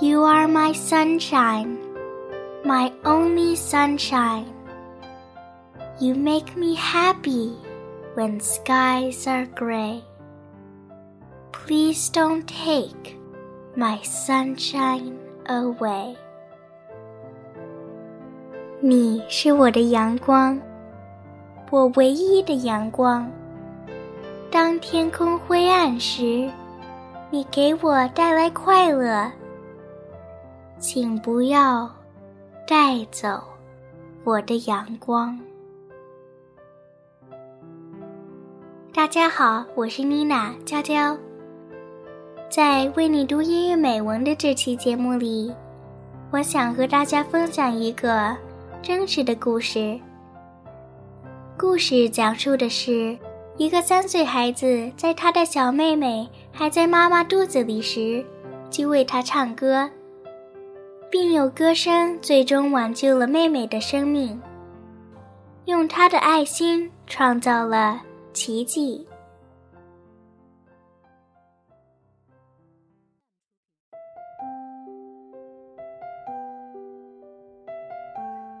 You are my sunshine, my only sunshine. You make me happy when skies are gray. Please don't take my sunshine away. 你是我的阳光，我唯一的阳光。当天空灰暗时，你给我带来快乐。 请不要带走我的阳光。大家好，我是妮娜娇娇。在为你读英语美文的这期节目里，我想和大家分享一个真实的故事。故事讲述的是一个三岁孩子在他的小妹妹还在妈妈肚子里时，就为她唱歌，并有歌声最终挽救了妹妹的生命，用他的爱心创造了奇迹。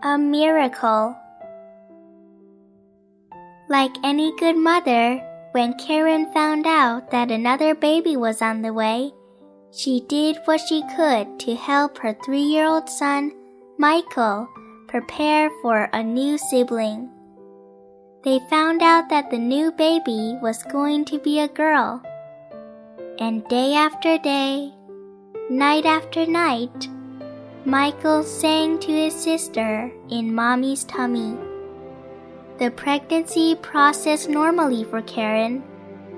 A miracle. Like any good mother, when Karen found out that another baby was on the way, she did what she could to help her three year old son, Michael, prepare for a new sibling. They found out that the new baby was going to be a girl. And day after day, night after night, Michael sang to his sister in Mommy's tummy. The pregnancy processed normally for Karen,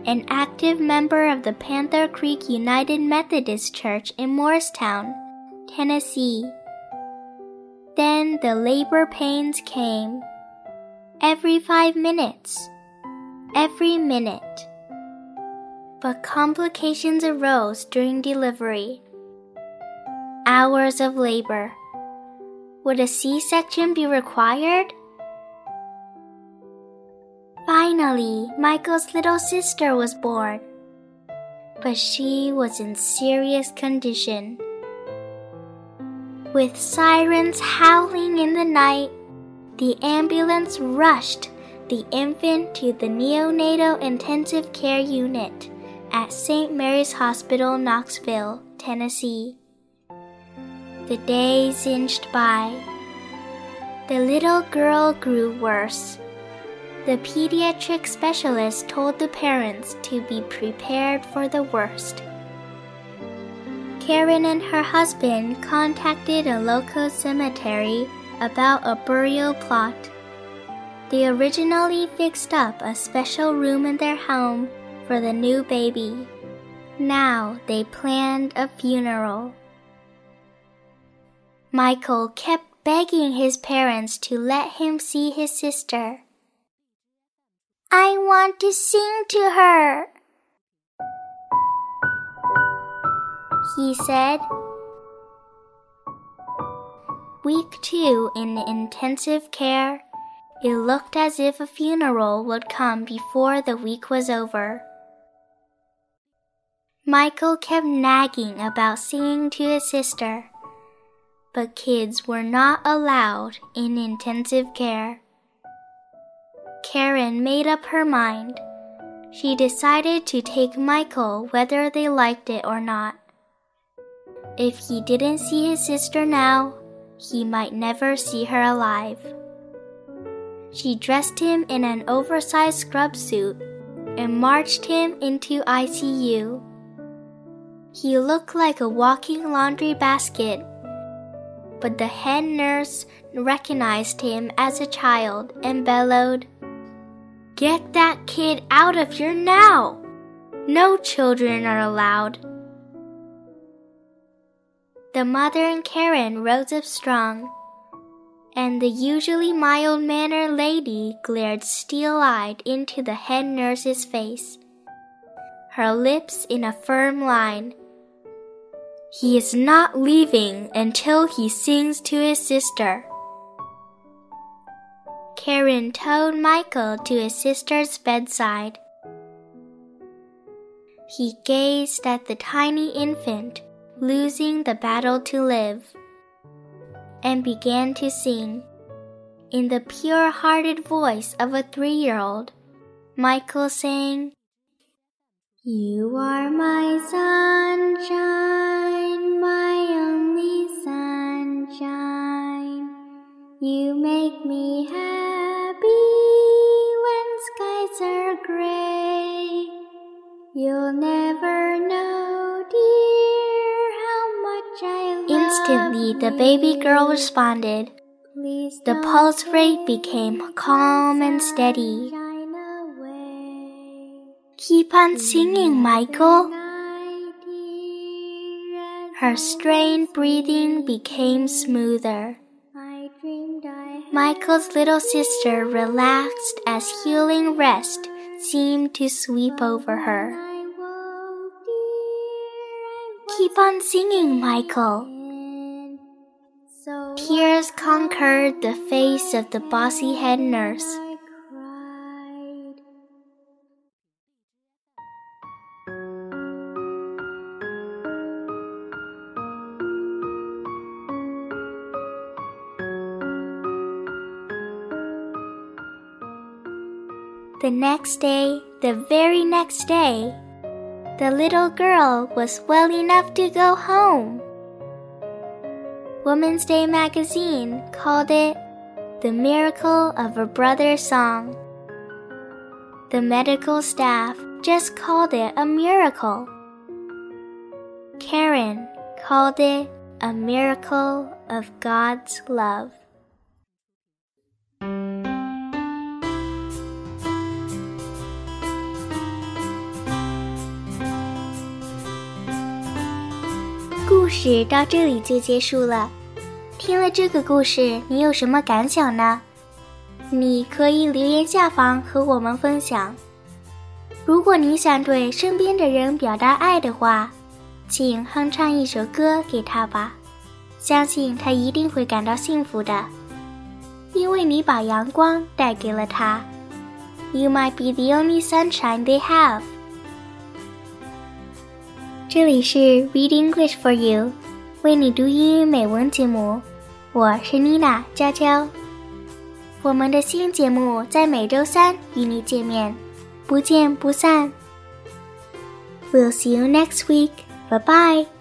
an active member of the Panther Creek United Methodist Church in Morristown, Tennessee. Then the labor pains came. Every five minutes. Every minute. But complications arose during delivery hours of labor. Would a C section be required? Finally, Michael's little sister was born. But she was in serious condition. With sirens howling in the night, the ambulance rushed the infant to the neonatal intensive care unit at St. Mary's Hospital, Knoxville, Tennessee. The days inched by. The little girl grew worse. The pediatric specialist told the parents to be prepared for the worst. Karen and her husband contacted a local cemetery about a burial plot. They originally fixed up a special room in their home for the new baby. Now they planned a funeral. Michael kept begging his parents to let him see his sister. I want to sing to her, he said. Week two in intensive care, it looked as if a funeral would come before the week was over. Michael kept nagging about singing to his sister but kids were not allowed in intensive care. Karen made up her mind. She decided to take Michael whether they liked it or not. If he didn't see his sister now, he might never see her alive. She dressed him in an oversized scrub suit and marched him into ICU. He looked like a walking laundry basket but the head nurse recognized him as a child and bellowed, Get that kid out of here now! No children are allowed. The mother and Karen rose up strong, and the usually mild mannered lady glared steel eyed into the head nurse's face, her lips in a firm line he is not leaving until he sings to his sister. Karen towed Michael to his sister's bedside. He gazed at the tiny infant losing the battle to live, and began to sing. In the pure hearted voice of a three year old, Michael sang, You are my sunshine, my only sunshine. You make me happy You'll never know, dear, how much I love Instantly, the baby girl responded. The pulse rate became calm and steady. Keep on singing, Michael. Her strained breathing became smoother. Michael's little sister relaxed as healing rest seemed to sweep over her. Keep on singing, Michael. Tears conquered the face of the bossy head nurse. The next day, the very next day, the little girl was well enough to go home. Woman's Day magazine called it the miracle of a brother's song. The medical staff just called it a miracle. Karen called it a miracle of God's love. 故事到这里就结束了。听了这个故事，你有什么感想呢？你可以留言下方和我们分享。如果你想对身边的人表达爱的话，请哼唱一首歌给他吧，相信他一定会感到幸福的，因为你把阳光带给了他。You might be the only sunshine they have. 这里是 Read English for You，为你读英语美文节目，我是妮娜娇娇。我们的新节目在每周三与你见面，不见不散。We'll see you next week. Bye bye.